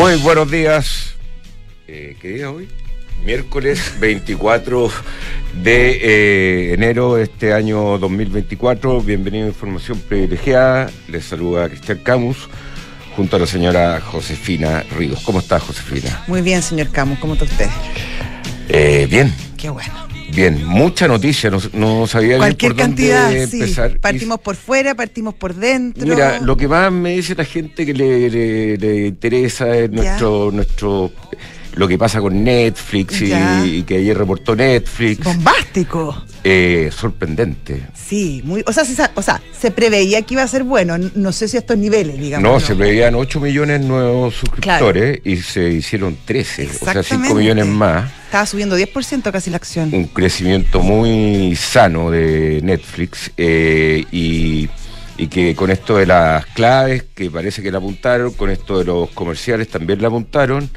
Muy buenos días. Eh, ¿Qué día hoy? Miércoles 24 de eh, enero de este año 2024. Bienvenido a Información Privilegiada. Les saluda Cristian Camus junto a la señora Josefina Ríos. ¿Cómo está Josefina? Muy bien, señor Camus. ¿Cómo está usted? Eh, bien. Qué bueno. Bien, mucha noticia, no, no sabía bien Cualquier por dónde cantidad, empezar. sí. Partimos por fuera, partimos por dentro. Mira, lo que más me dice la gente que le, le- le interesa es nuestro, nuestro lo que pasa con Netflix y, que ayer reportó Netflix. Bombástico. Eh, sorprendente. Sí, muy, o sea, se, o sea, se preveía que iba a ser bueno. No sé si a estos niveles, digamos. No, se veían 8 millones nuevos suscriptores y se hicieron 13, o sea, 5 Exactamente. millones más. Estaba subiendo 10% casi la acción. un crecimiento muy sano de Netflix eh, y, y que con esto de las claves, que parece que la apuntaron, con esto de los comerciales también la apuntaron.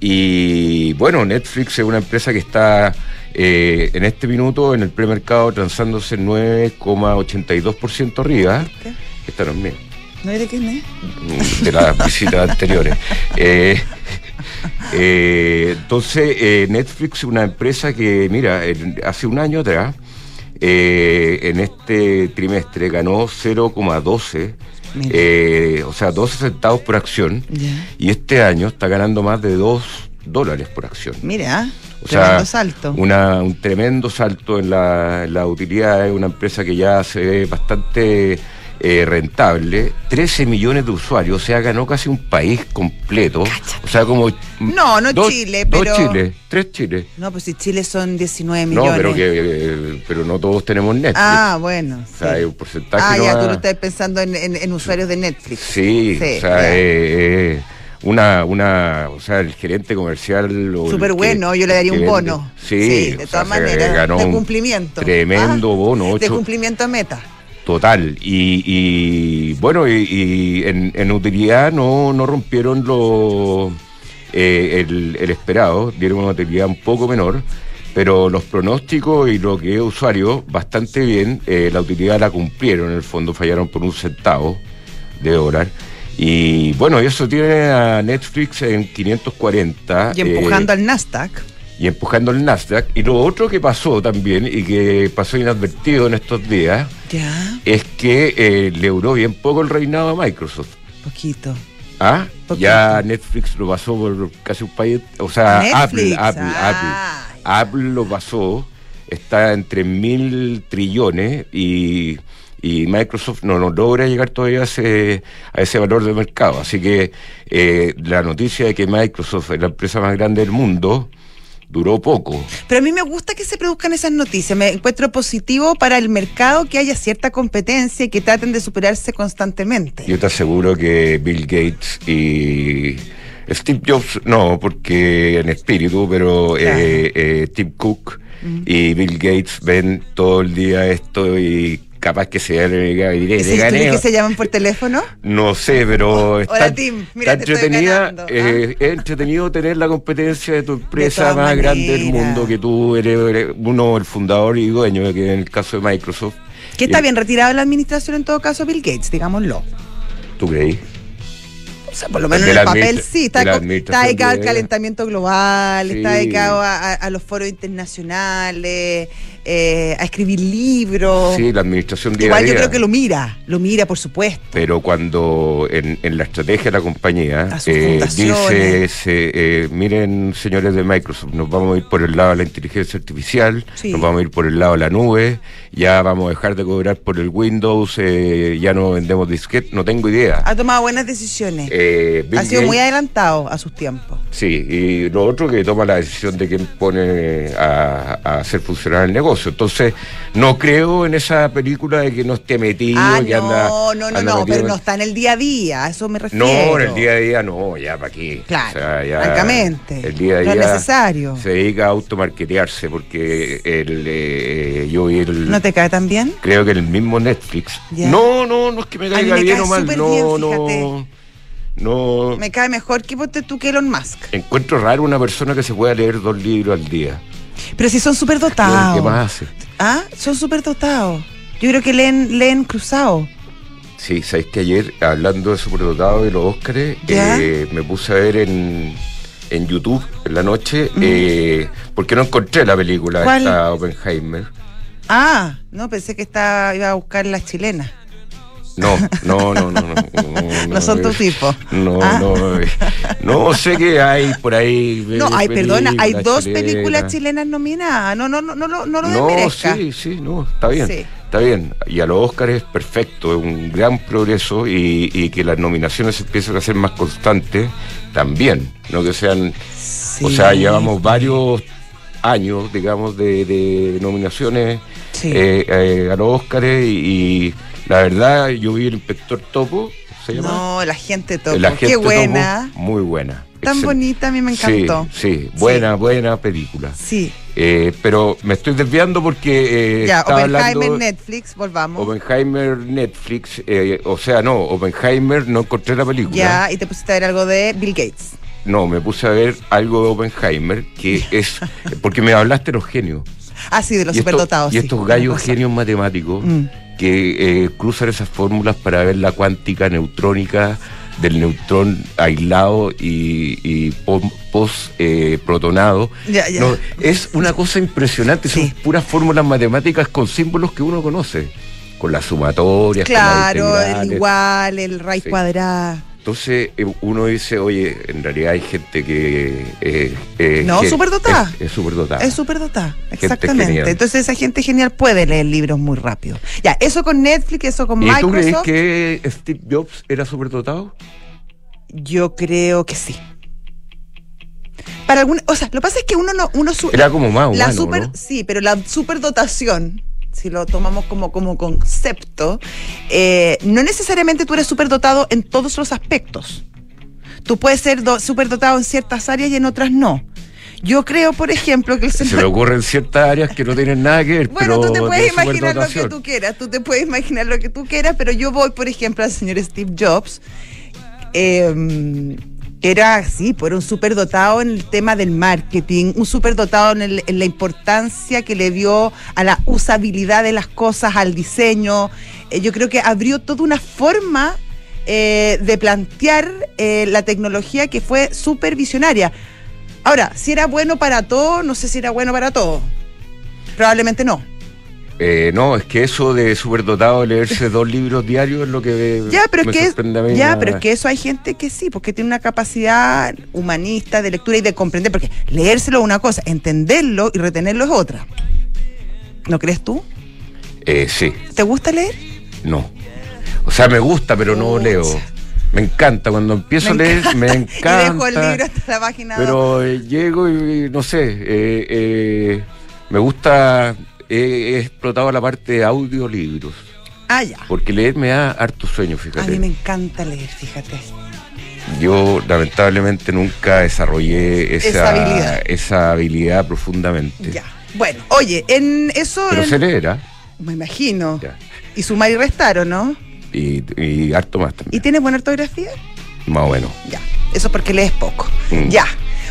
Y bueno, Netflix es una empresa que está eh, en este minuto en el premercado transándose 9,82% arriba. ¿Qué? Esta no es mía ¿No de quién es? de las visitas anteriores. Eh, eh, entonces, Netflix es una empresa que, mira, en- hace un año atrás, en este trimestre ganó 0,12, Mira. Eh, o sea, 12 centavos por acción, y este año está ganando más de 2 dólares por acción. Mira, O tremendo sea, salto. Una, un tremendo salto en la, en la utilidad. Es una empresa que ya se ve bastante eh, rentable. 13 millones de usuarios, o sea, ganó casi un país completo. O sea, como. No, no dos- Chile, Dos pero- Chiles, tres Chiles. No, pues si Chile son 19 millones. No, pero que eh, pero no todos tenemos Netflix. Ah, bueno. o sea, sí. hay un porcentaje. Ah, ya, nomás. tú lo estás pensando en, en- en usuarios de Netflix. Sí, Sí, o sea, eh, eh, una, una, o sea, el gerente comercial. Súper bueno, yo le daría un bono. Sí, de o sea, todas maneras, de cumplimiento. Tremendo Ah, bono, De ocho- cumplimiento a meta. Total, y, y, bueno, y, y en, en utilidad no, no rompieron lo, eh, el, el esperado, dieron una utilidad un poco menor, pero los pronósticos y lo que es usuario, bastante bien, eh, la utilidad la cumplieron, en el fondo fallaron por un centavo de dólar. Y bueno, y eso tiene a Netflix en 540. Y empujando eh, al Nasdaq. Y empujando el Nasdaq. Y lo otro que pasó también, y que pasó inadvertido en estos días, Ya, es que eh, le duró bien poco el reinado a Microsoft. poquito. ¿Ah? Poquito. Ya Netflix lo pasó por casi un país. O sea, Apple, Netflix, Apple, ah, Apple. Apple lo pasó. Está entre mil trillones y, y Microsoft no, no logra llegar todavía a ese, a ese valor de mercado. Así que eh, la noticia de que Microsoft es la empresa más grande del mundo duró poco. Pero a mí me gusta que se produzcan esas noticias. Me encuentro positivo para el mercado que haya cierta competencia y que traten de superarse constantemente. Yo te aseguro que Bill Gates y Steve Jobs, no, porque en espíritu, pero Claro. eh, eh, Tim Cook y Bill Gates ven todo el día esto y capaz que se le, le, le ¿Esas gané. historias que se llaman por teléfono? No sé, pero está, Hola, Tim. Mira, está entretenida, ¿ah? eh, es entretenido tener la competencia de tu empresa más grande del mundo, que tú eres, eres uno, el fundador y dueño, que en el caso de Microsoft. Que está bien retirado de la administración en todo caso Bill Gates, digámoslo. ¿Tú creí? O sea, por lo menos en el papel sí, está, de está dedicado al calentamiento global, está dedicado a, a- a los foros internacionales, eh, a escribir libros. Sí, la administración día a Igual yo creo que lo mira, lo mira por supuesto. pero cuando en, en la estrategia de la compañía eh, dice, eh, miren señores de Microsoft, nos vamos a ir por el lado de la inteligencia artificial, Sí. nos vamos a ir por el lado de la nube, ya vamos a dejar de cobrar por el Windows, eh, ya no vendemos disquete, no tengo idea. Ha tomado buenas decisiones. Eh, ha sido muy adelantado a sus tiempos. Sí, y lo otro que toma la decisión de quién pone a, a hacer funcionar el negocio. Entonces, no creo en esa película de que no esté metido, ah, que no, anda. no, no, anda no, metido pero no está en el día a día, a eso me refiero. No, en el día a día no, ya para aquí. Claro, francamente, El día a no es necesario. se dedica a automarketearse porque el, eh, yo vi el. ¿No te cae tan bien? Creo que el mismo Netflix. No, no, no es que me caiga bien o mal. No, bien, no. No. Me cae mejor que ponte tú que Elon Musk. Encuentro raro una persona que se pueda leer dos libros al día. Pero si son súper ¿Qué dotados. más hace? Ah, son súper dotados. Yo creo que leen, leen cruzado. Sí, sabéis que ayer, hablando de superdotado y los Óscares, eh, me puse a ver en, en YouTube en la noche, eh, porque no encontré la película ¿Cuál? esta Oppenheimer. Ah, no, pensé que estaba, iba a buscar las chilenas. No, no, no, no, no. No, No son tu tipo. No, Ah. no. eh, No, sé que hay por ahí. No, hay, perdona, hay dos chilenas. películas chilenas nominadas. No, no, no, no, lo- no lo No, desmerezca. sí, sí, no, está bien. Sí. Está bien. Y a los Óscares es perfecto, es un gran progreso y, y que las nominaciones empiecen a ser más constantes también. No que sean. O sea, llevamos varios años, digamos, de, de nominaciones Sí. eh, eh, a los Óscares y, y la verdad, yo vi el inspector Topo, ¿se llama? No, la gente topo. La gente Qué Topo, buena. muy buena. Tan bonita, a mí me Sí, encantó. Sí, buena, buena película. Sí. Eh, pero me estoy desviando porque eh, ya, Oppenheimer, hablando Netflix, volvamos. Oppenheimer Netflix, eh, o sea, no, Oppenheimer no encontré la película. ya, y te pusiste a ver algo de Bill Gates. No, me puse a ver algo de Oppenheimer que es porque me hablaste de los genios. Ah, sí, de los y superdotados. y sí, estos gallos genios matemáticos Mm. Que eh, cruzan esas fórmulas para ver la cuántica neutrónica del neutrón aislado y, y po- post eh. No, es una cosa impresionante, Sí. son puras fórmulas matemáticas con símbolos que uno conoce, con las sumatorias, con las Claro, el igual, el raíz Sí. cuadrada. Entonces eh, uno dice, oye, en realidad hay gente que... eh, eh, No, que superdotada. Es, es superdotada. Es superdotada, exactamente. Entonces esa gente genial puede leer libros muy rápido. Ya, eso con Netflix, eso con ¿Y tú crees Microsoft. que Steve Jobs era superdotado? Yo creo que sí. Para alguna, o sea, lo que pasa es que uno no, uno su- Era como más la humano, super, ¿no? sí, pero la superdotación, si lo tomamos como, como concepto, eh, no necesariamente tú eres superdotado en todos los aspectos. Tú puedes ser do- superdotado en ciertas áreas y en otras no. Yo creo, por ejemplo, que el Se me ocurren ciertas áreas que no tienen nada que ver, Bueno, pero tú te puedes de imaginar lo que tú quieras, tú te puedes imaginar lo que tú quieras, pero yo voy, por ejemplo, al señor Steve Jobs, eh, era así, pues era un superdotado en el tema del marketing, un superdotado en, el- en la importancia que le dio a la usabilidad de las cosas, al diseño. Eh, yo creo que abrió toda una forma eh, de plantear eh, la tecnología que fue súper visionaria. Ahora, si era bueno para todo, no sé si era bueno para todo. Probablemente no. Eh, no, es que eso de superdotado, leerse dos libros diarios es lo que Ya, pero es que sorprende a mí ya, pero es que eso hay gente que sí, porque tiene una capacidad humanista de lectura y de comprender, porque leérselo es una cosa, entenderlo y retenerlo es otra. ¿No crees tú? Eh, sí, ¿Te gusta leer? no. O sea, me gusta, pero no leo. Me encanta, cuando empiezo a leer, me encanta. y dejo el libro hasta la página dos. Pero eh, llego y, no sé, eh, eh, me gusta, he explotado la parte de audiolibros, Ah, ya. porque leer me da harto sueño, A fíjate. mí me encanta leer, fíjate. Yo lamentablemente nunca desarrollé esa, Esa habilidad. esa habilidad profundamente. Ya. Bueno, oye, en eso. Pero en- se leer, ¿ah? Me imagino. Ya. Y sumar y restar, ¿o no? Y, y harto más ¿Y también. tienes buena ortografía? Más o menos. Ya, eso es porque lees poco. Mm. Ya.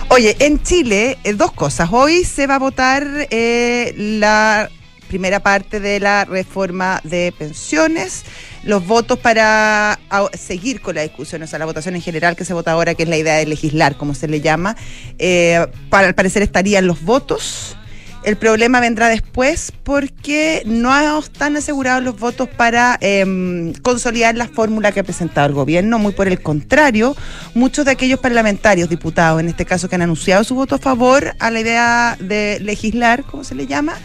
Oye, en Chile, eh, dos cosas. Hoy se va a votar eh, la primera parte de la reforma de pensiones, los votos para seguir con la discusión, o sea, la votación en general que se vota ahora, que es la idea de legislar, como se le llama. Eh, para, al parecer estarían los votos. El problema vendrá después porque no están asegurados los votos para em, consolidar la fórmula que ha presentado el gobierno. Muy por el contrario, muchos de aquellos parlamentarios, diputados en este caso, que han anunciado su voto a favor a la idea de legislar, como se le llama,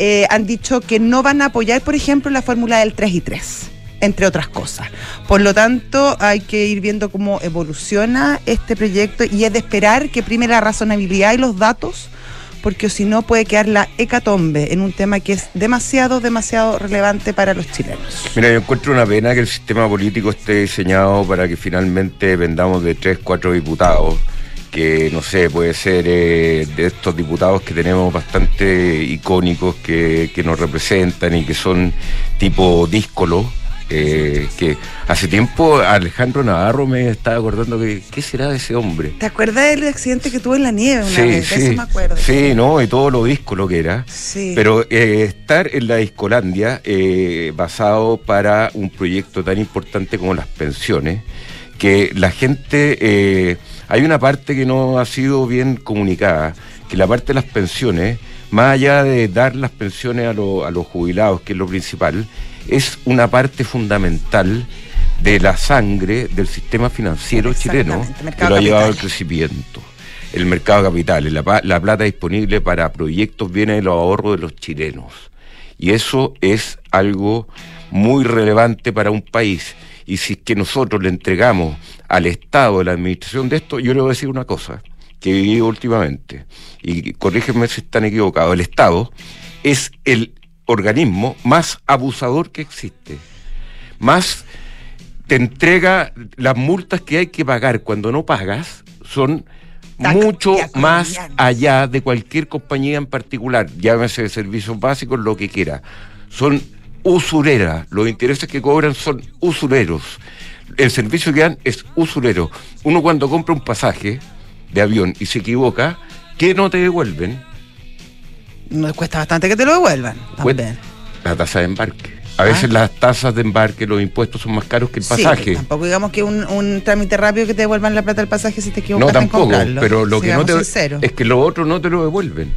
eh, han dicho que no van a apoyar, por ejemplo, la fórmula del 3 y 3 entre otras cosas. Por lo tanto, hay que ir viendo cómo evoluciona este proyecto y es de esperar que prime la razonabilidad y los datos porque si no puede quedar la hecatombe en un tema que es demasiado, demasiado relevante para los chilenos. Mira, yo encuentro una pena que el sistema político esté diseñado para que finalmente dependamos de tres, cuatro diputados, que no sé, puede ser eh, de estos diputados que tenemos bastante icónicos que, que nos representan y que son tipo díscolo, Eh, que hace tiempo Alejandro Navarro me estaba acordando que qué será de ese hombre. ¿Te acuerdas del accidente que tuvo en la nieve una Sí, vez? Sí, eso me acuerdo. sí, no, y todo lo disco lo que era. Sí. Pero eh, estar en la Discolandia, eh, basado para un proyecto tan importante como las pensiones, que la gente, eh, hay una parte que no ha sido bien comunicada, que la parte de las pensiones, más allá de dar las pensiones a, lo- a los jubilados, que es lo principal, es una parte fundamental de la sangre del sistema financiero chileno que lo ha llevado al capital. crecimiento. El mercado de capitales, la, la plata disponible para proyectos viene de los ahorros de los chilenos. Y eso es algo muy relevante para un país. Y si es que nosotros le entregamos al Estado la administración de esto, yo le voy a decir una cosa que he vivido últimamente, y corrígeme si están equivocados, el Estado es el organismo más abusador que existe. Más te entrega las multas que hay que pagar cuando no pagas son mucho más allá de cualquier compañía en particular, llámese de servicios básicos, lo que quiera. Son usureras, los intereses que cobran son usureros. El servicio que dan es usurero. Uno cuando compra un pasaje de avión y se equivoca, ¿qué no te devuelven? Nos cuesta bastante que te lo devuelvan. También. la tasa de embarque. A veces Ah. las tasas de embarque, los impuestos son más caros que el Sí, pasaje. tampoco digamos que un, un trámite rápido que te devuelvan la plata del pasaje si te equivocas no tampoco, en comprarlo. pero lo que no te sinceros. es que lo otro no te lo devuelven.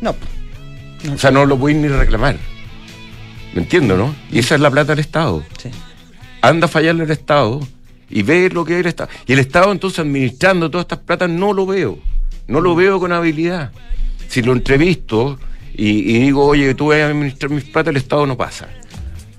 No. O sea, no lo puedes ni reclamar. ¿Me entiendo, no? Y esa es la plata del Estado. Sí. Anda a fallarle al Estado y ve lo que es el Estado. Y el Estado entonces administrando todas estas platas no lo veo. No Mm. lo veo con habilidad. Si lo entrevisto y, y digo, oye, tú vas a administrar mis plata, el Estado no pasa.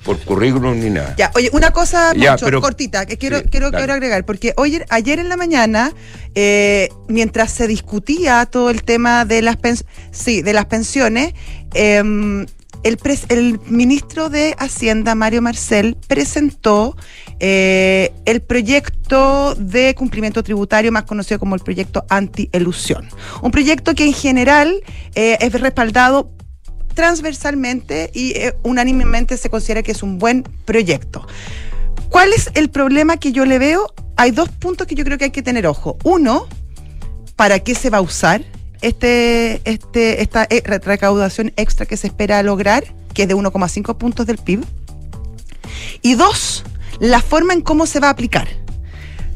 Por currículum ni nada. Ya, oye, una cosa Ya, mucho pero- cortita que quiero, Sí, quiero, quiero agregar, porque hoy, ayer en la mañana, eh, mientras se discutía todo el tema de las, pens- sí, de las pensiones, em, el, ministro de Hacienda, Mario Marcel, presentó eh, el proyecto de cumplimiento tributario, más conocido como el proyecto anti-elusión. Un proyecto que en general eh, es respaldado transversalmente y eh, unánimemente se considera que es un buen proyecto. ¿Cuál es el problema que yo le veo? Hay dos puntos que yo creo que hay que tener ojo. Uno, ¿para qué se va a usar este, este, esta eh, re- recaudación extra que se espera lograr, que es de 1,5 puntos del PIB? Y dos, la forma en cómo se va a aplicar.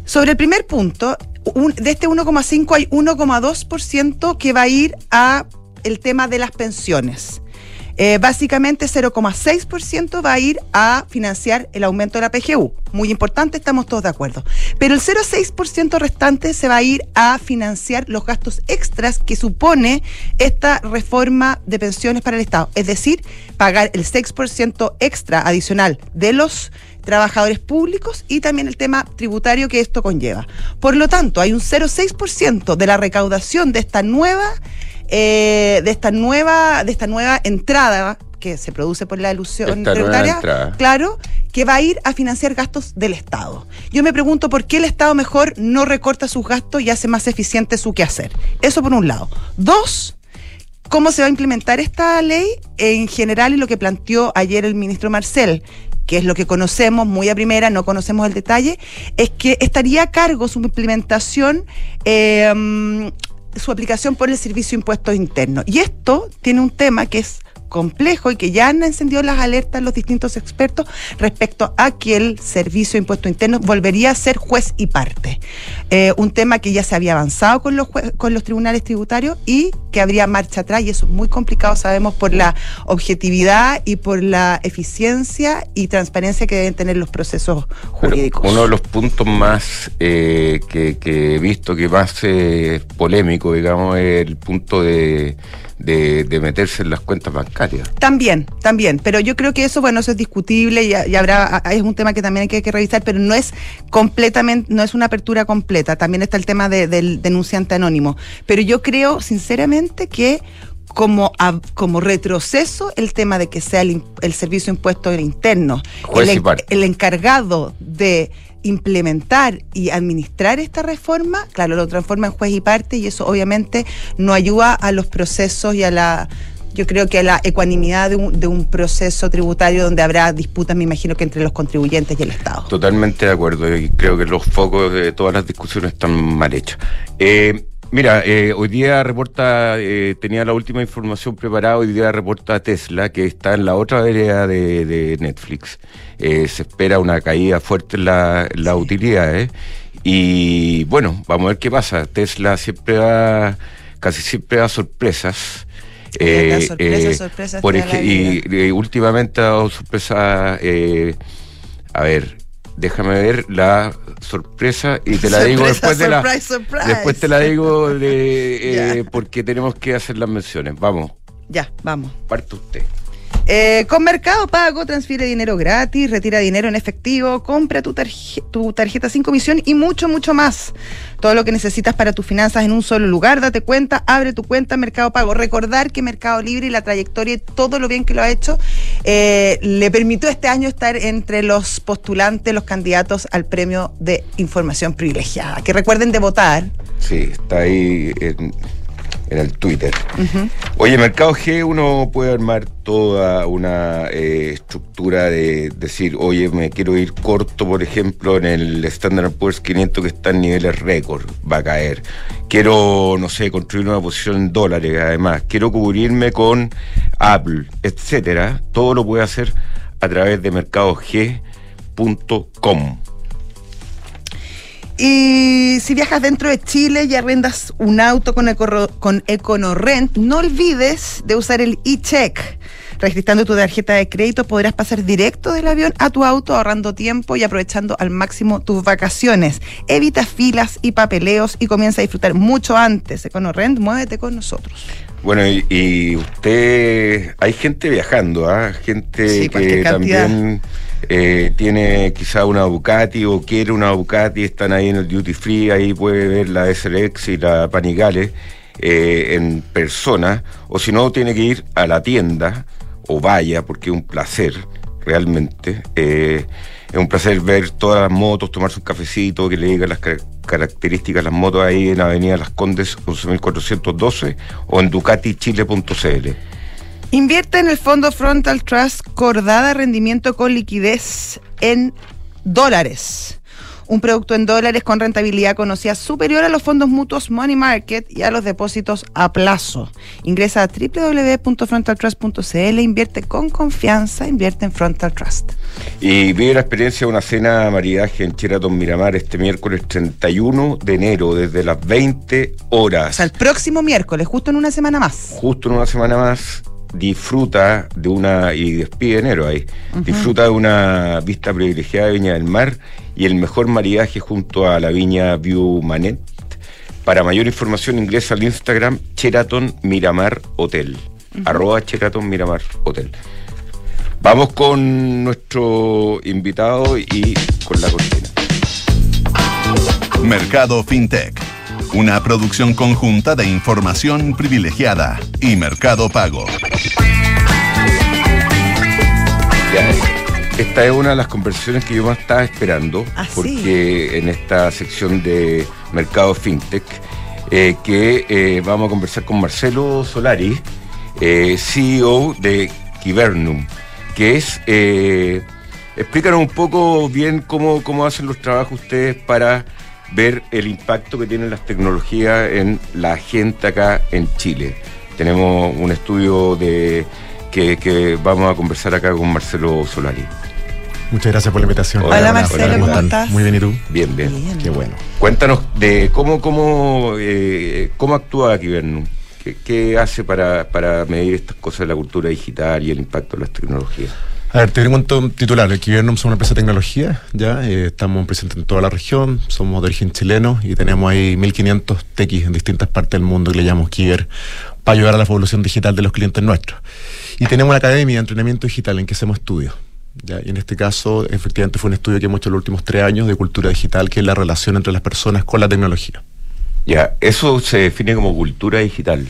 Sobre el primer punto, un- de este 1,5 hay 1,2% que va a ir a el tema de las pensiones. Eh, básicamente 0,6% va a ir a financiar el aumento de la PGU. Muy importante, estamos todos de acuerdo. Pero el 0,6% restante se va a ir a financiar los gastos extras que supone esta reforma de pensiones para el Estado. Es decir, pagar el 6% extra adicional de los trabajadores públicos y también el tema tributario que esto conlleva. Por lo tanto, hay un 0,6% de la recaudación de esta nueva eh, de esta nueva de esta nueva entrada que se produce por la ilusión Esta tributaria, claro, que va a ir a financiar gastos del Estado. Yo me pregunto por qué el Estado mejor no recorta sus gastos y hace más eficiente su quehacer. Eso por un lado. Dos, ¿Cómo se va a implementar esta ley? En general, y lo que planteó ayer el ministro Marcel, que es lo que conocemos muy a primera, no conocemos el detalle, es que estaría a cargo su implementación, eh, mm, su aplicación por el Servicio de Impuestos Internos. Y esto tiene un tema que es complejo y que ya han encendido las alertas los distintos expertos respecto a que el Servicio de Impuestos Internos volvería a ser juez y parte. Eh, un tema que ya se había avanzado con los, con los tribunales tributarios y que habría marcha atrás y eso es muy complicado, sabemos, por la objetividad y por la eficiencia y transparencia que deben tener los procesos Pero jurídicos. uno de los puntos más eh, que, que he visto que más eh, polémico, digamos, es el punto de, de, de meterse en las cuentas bancarias. También, también, pero yo creo que eso, bueno, eso es discutible y, y habrá, es un tema que también hay que, que revisar, pero no es completamente, no es una apertura completa. También está el tema de- del denunciante anónimo. Pero yo creo, sinceramente, que como, a- como retroceso el tema de que sea el, el servicio de impuestos interno el encargado de implementar y administrar esta reforma, claro, lo transforma en juez y parte y eso obviamente no ayuda a los procesos y a la yo creo que la ecuanimidad de un, de un proceso tributario donde habrá disputas, me imagino que entre los contribuyentes y el Estado. Totalmente de acuerdo y creo que los focos de todas las discusiones están mal hechos. Eh, Mira, eh, hoy día reporta, eh, tenía la última información preparada, hoy día reporta Tesla, que está en la otra área de, Netflix. Eh, se espera una caída fuerte en las la utilidades. Y bueno, vamos a ver qué pasa. Tesla siempre da, casi siempre da sorpresas. Eh, sorpresa, sorpresas por y, y, últimamente ha dado sorpresas, a ver, déjame ver la sorpresa y te la digo después de la después te la digo de, eh, porque tenemos que hacer las menciones. Vamos. Ya vamos. Parte usted eh, con Mercado Pago, transfiere dinero gratis, retira dinero en efectivo, compra tu, tarjeta sin comisión y mucho, mucho más. Todo lo que necesitas para tus finanzas en un solo lugar, date cuenta, abre tu cuenta Mercado Pago. Recordar que Mercado Libre y la trayectoria y todo lo bien que lo ha hecho eh, le permitió este año estar entre los postulantes, los candidatos al premio de información privilegiada. Que recuerden de votar. Sí, está ahí en el Twitter. Oye, Mercado G uno puede armar toda una eh, estructura de decir, oye, me quiero ir corto, por ejemplo, en el Standard Poor's 500 que está en niveles récord, va a caer. Quiero, no sé, construir una posición en dólares, además. Quiero cubrirme con Apple, etcétera. Todo lo puede hacer a través de mercadog.com. Y si viajas dentro de Chile y arrendas un auto con, con EconoRent, no olvides de usar el e-check. Registrando tu tarjeta de crédito podrás pasar directo del avión a tu auto ahorrando tiempo y aprovechando al máximo tus vacaciones. Evita filas y papeleos y comienza a disfrutar mucho antes. EconoRent, muévete con nosotros. Bueno, y, usted, hay gente viajando, ¿ah? gente que también eh, tiene quizá una Ducati o quiere una Ducati, están ahí en el Duty Free, ahí puede ver la SLX y la Panigale eh, en persona, o si no, tiene que ir a la tienda o vaya, porque es un placer, realmente. Eh, es un placer ver todas las motos, tomarse un cafecito, que le digan las características las motos ahí en Avenida Las Condes 11.412 o en ducatichile.cl. Invierte en el fondo Frontal Trust Cordada Rendimiento con liquidez en dólares. Un producto en dólares con rentabilidad conocida superior a los fondos mutuos Money Market y a los depósitos a plazo. Ingresa a www.frontaltrust.cl, invierte con confianza, invierte en Frontal Trust. Y vive la experiencia de una cena maridaje en Cheraton Miramar este miércoles 31 de enero, desde las 20 horas. O sea, el próximo miércoles, justo en una semana más. Justo en una semana más disfruta de una, y despide enero ahí, disfruta de una vista privilegiada de Viña del Mar y el mejor maridaje junto a la viña View Manet. Para mayor información ingresa al Instagram Cheraton Miramar Hotel, arroba Cheraton Miramar Hotel. Vamos con nuestro invitado y con la cortina. Mercado FinTech una producción conjunta de información privilegiada y mercado pago. esta es una de las conversaciones que yo más estaba esperando, ¿Ah, porque en esta sección de Mercado FinTech, eh, que eh, vamos a conversar con Marcelo Solari, eh, CEO de Kibernum, que es... explícanos un poco bien cómo, cómo hacen los trabajos ustedes para ver el impacto que tienen las tecnologías en la gente acá en Chile. Tenemos un estudio de que, vamos a conversar acá con Marcelo Solari. Muchas gracias por la invitación. Hola, Marcelo, ¿cómo, estás? Muy bien, ¿y tú? Bien, bien. Qué bueno. Cuéntanos de cómo, cómo, eh, cómo actúa Kibernum. ¿Qué, ¿Qué, hace para, para medir estas cosas de la cultura digital y el impacto de las tecnologías? A ver, te un titular. titular. Aquí somos una empresa de tecnología, ya eh, estamos presentes en toda la región, somos de origen chileno y tenemos ahí 1500 techis en distintas partes del mundo que le llamamos Kiber para ayudar a la evolución digital de los clientes nuestros. Y tenemos una academia de entrenamiento digital en que hacemos estudios. ¿ya? Y en este caso, efectivamente, fue un estudio que hemos hecho en los últimos tres años de cultura digital, que es la relación entre las personas con la tecnología. Ya, eso se define como cultura digital.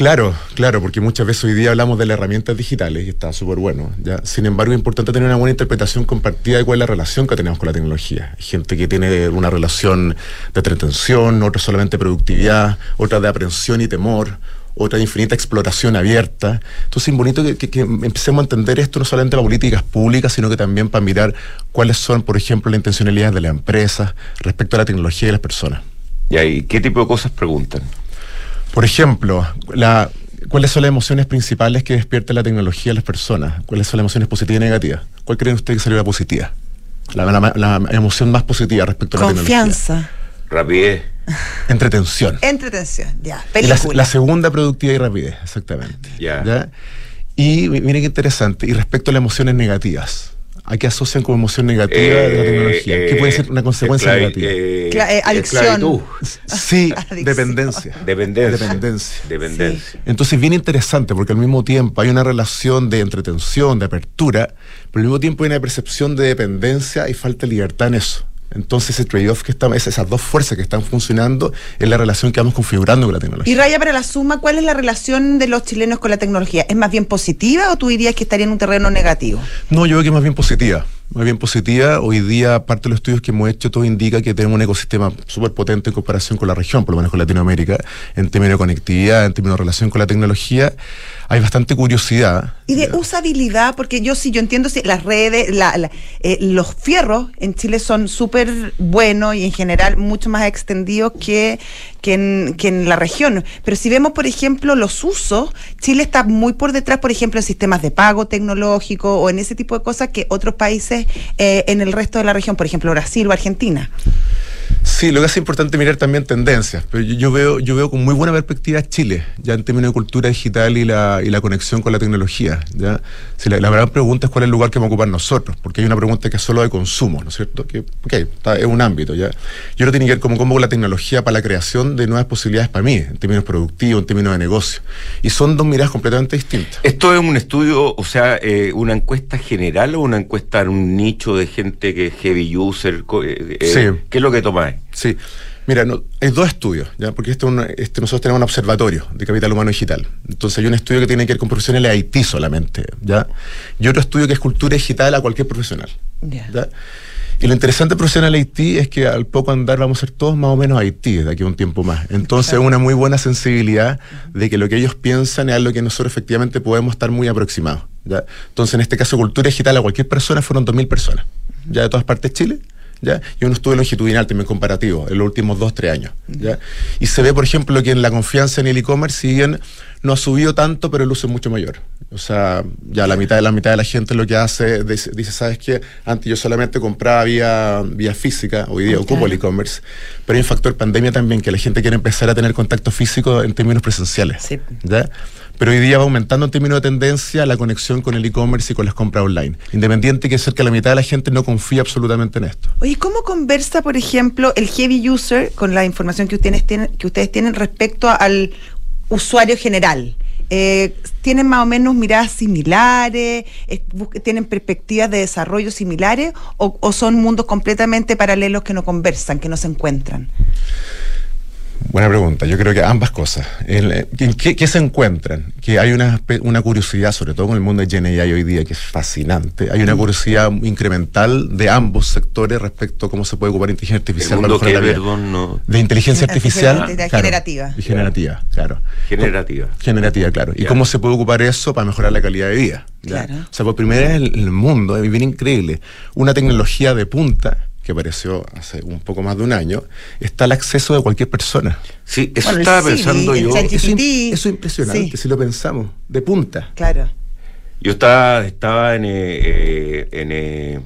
Claro, claro, porque muchas veces hoy día hablamos de las herramientas digitales y está súper bueno. ¿ya? Sin embargo, es importante tener una buena interpretación compartida de cuál es la relación que tenemos con la tecnología. Gente que tiene una relación de entretención, otra solamente productividad, otra de aprensión y temor, otra infinita explotación abierta. Entonces es bonito que, que, empecemos a entender esto no solamente para políticas públicas, sino que también para mirar cuáles son, por ejemplo, las intencionalidades de la empresa respecto a la tecnología y las personas. ¿Y ahí qué tipo de cosas preguntan? Por ejemplo, la, ¿cuáles son las emociones principales que despierta la tecnología a las personas? ¿Cuáles son las emociones positivas y negativas? ¿Cuál creen ustedes que salió la positiva? La, emoción más positiva respecto a la tecnología. Confianza. Rapidez. Entretención. Entretención, ya. La, segunda, productividad y rapidez, exactamente. Ya. Y miren qué interesante. Y respecto a las emociones negativas. ¿A qué asocian como emoción negativa de la tecnología? ¿Qué puede ser una consecuencia negativa? Eh, eh, adicción. Sí, dependencia. Dependencia. Dependencia. Dependencia. Entonces, bien interesante, porque al mismo tiempo hay una relación de entretención, de apertura, pero al mismo tiempo hay una percepción de dependencia y falta de libertad en eso. Entonces ese trade-off que estamos, esas dos fuerzas que están funcionando es la relación que vamos configurando con la tecnología. Y Raya, para la suma, ¿cuál es la relación de los chilenos con la tecnología? ¿Es más bien positiva o tú dirías que estaría en un terreno negativo? No, yo creo que es más bien positiva más bien positiva. Hoy día, parte de los estudios que hemos hecho, todo indica que tenemos un ecosistema súper potente en comparación con la región, por lo menos con Latinoamérica, en términos de conectividad, en términos de relación con la tecnología. Hay bastante curiosidad. Y de usabilidad, porque yo sí, yo entiendo si las redes, la, eh, los fierros en Chile son súper buenos y en general mucho más extendidos que, que en, que en la región. Pero si vemos, por ejemplo, los usos, Chile está muy por detrás, por ejemplo, en sistemas de pago tecnológico o en ese tipo de cosas que otros países eh, en el resto de la región, por ejemplo, Brasil o Argentina. Sí, lo que es importante mirar también tendencias, pero yo, veo yo veo con muy buena perspectiva Chile, ya en términos de cultura digital y la, y la conexión con la tecnología. ¿ya? Si la, gran pregunta es cuál es el lugar que vamos a ocupar nosotros, porque hay una pregunta que es solo de consumo, ¿no es cierto? Que es un ámbito, ¿ya? Yo lo tiene que ver como cómo la tecnología para la creación de nuevas posibilidades para mí, en términos productivos, en términos de negocio. Y son dos miradas completamente distintas. ¿Esto es un estudio, o sea, eh, una encuesta general o una encuesta en un nicho de gente que es heavy user? Eh, eh, sí. ¿Qué es lo que Sí. Mira, hay dos estudios, ¿ya? porque este, este, nosotros tenemos un observatorio de capital humano digital. Entonces hay un estudio que tiene que ver con profesionales de Haití solamente, ¿ya? Y otro estudio que es cultura digital a cualquier profesional. Y lo interesante de profesional Haití es que al poco andar vamos a ser todos más o menos Haití de aquí a un tiempo más. Entonces una muy buena sensibilidad de que lo que ellos piensan es algo que nosotros efectivamente podemos estar muy aproximados. ¿ya? Entonces en este caso cultura digital a cualquier persona fueron 2.000 personas, ya de todas partes de Chile ¿ya? y un estudio longitudinal también comparativo en los últimos dos, tres años. ¿ya? Y se ve, por ejemplo, que en la confianza en el e-commerce, si bien no ha subido tanto, pero el uso es mucho mayor. O sea, ya la mitad de la mitad de la gente lo que hace, dice, ¿sabes qué? Antes yo solamente compraba vía, vía física, hoy día ocupo el e-commerce, pero hay un factor pandemia también, que la gente quiere empezar a tener contacto físico en términos presenciales. Sí. ¿ya? Pero hoy día va aumentando en términos de tendencia la conexión con el e-commerce y con las compras online. Independiente que cerca de la mitad de la gente no confía absolutamente en esto. Oye, ¿cómo conversa, por ejemplo, el heavy user con la información que ustedes tienen, respecto al usuario general? Eh, ¿Tienen más o menos miradas similares? ¿Tienen perspectivas de desarrollo similares? ¿O, o son mundos completamente paralelos que no conversan, que no se encuentran? Buena pregunta. Yo creo que ambas cosas. Eh, ¿qué, se encuentran? Que hay una, una, curiosidad, sobre todo con el mundo de GenAI hoy día, que es fascinante. Hay una mm. curiosidad incremental de ambos sectores respecto a cómo se puede ocupar inteligencia artificial para mejorar la vida. De inteligencia artificial. generativa. Y generativa, claro. Generativa. Generativa, claro. Y cómo se puede ocupar eso para mejorar la calidad de vida. Claro. O sea, por primera vez en el mundo, es bien increíble, una tecnología de punta que apareció hace un poco más de un año, está al acceso de cualquier persona. Sí, eso estaba pensando yo. Eso, es impresionante, si lo pensamos, de punta. Claro. Yo estaba, estaba en, eh, eh,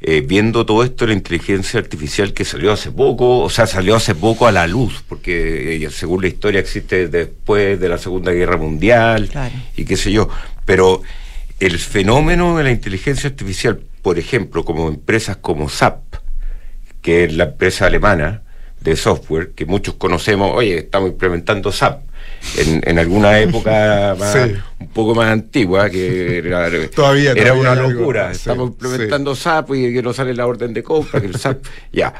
eh, viendo todo esto de la inteligencia artificial que salió hace poco, o sea, salió hace poco a la luz, porque según la historia existe después de la Segunda Guerra Mundial y qué sé yo. Pero el fenómeno de la inteligencia artificial, por ejemplo, como empresas como SAP, que es la empresa alemana de software, que muchos conocemos, oye, estamos implementando SAP. En, alguna época un poco más antigua, que era, todavía, era una locura. estamos implementando SAP y que no sale la orden de compra, que el SAP, ya.